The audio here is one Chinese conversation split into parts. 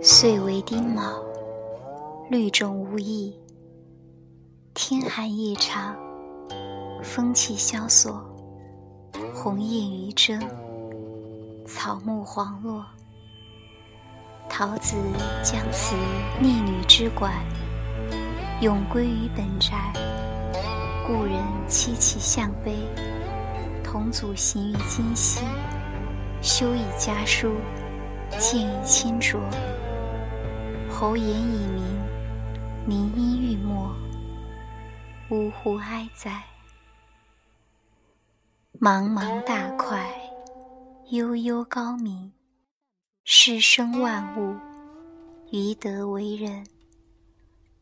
岁为丁卯，绿种无益。天寒夜长，风气萧索，红叶余争，草木黄落。桃子将辞逆女之馆，永归于本宅。故人凄凄向悲，同祖行于今夕，修以家书，见以清浊。侯言以明，民因欲没，呜呼哀哉！茫茫大块，悠悠高明。师生万物，于德为人，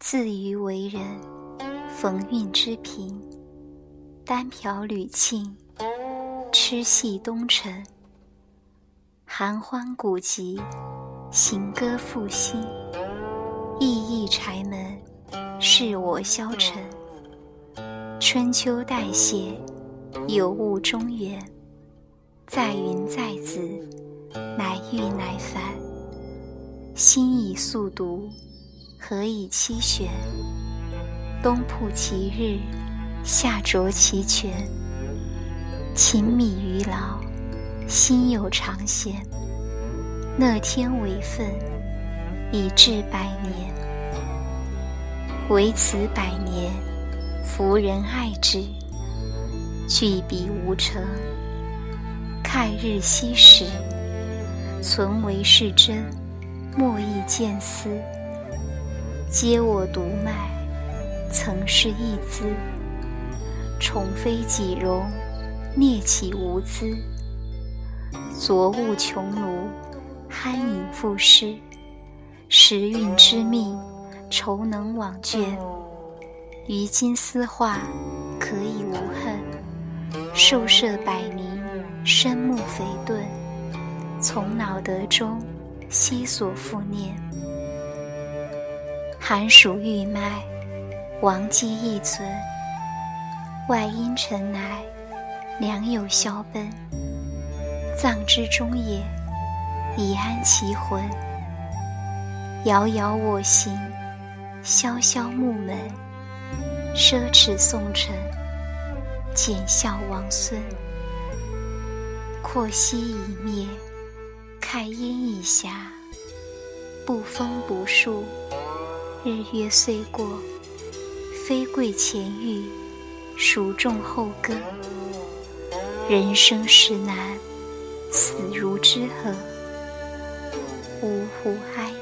自于为人，逢运之平，单瓢履庆，痴系东城，寒欢古籍，行歌复兴。意义柴门，是我消沉。春秋代谢，有物中原。在云在子，乃郁乃繁。心以速读，何以期玄？冬曝其日，夏濯其泉。勤密于劳，心有常闲。乐天为分。以至百年，唯此百年，弗人爱之。巨笔无成，看日西时。存为是真，莫亦见思。嗟我独迈，曾是一姿。宠非己容，孽岂无资？昨物穷庐，酣饮赋诗。时运之命，愁能往卷。于今思化，可以无恨。寿设百灵，身目肥钝。从脑德中，悉所复念。寒暑欲脉，王基亦存。外阴沉来，良友消奔。葬之中也，以安其魂。遥遥我行，萧萧木门。奢侈宋尘，简笑王孙。阔兮已灭，开烟已暇。不风不树，日月虽过。非贵前遇，孰重后歌？人生实难，死如之何？呜呼哀！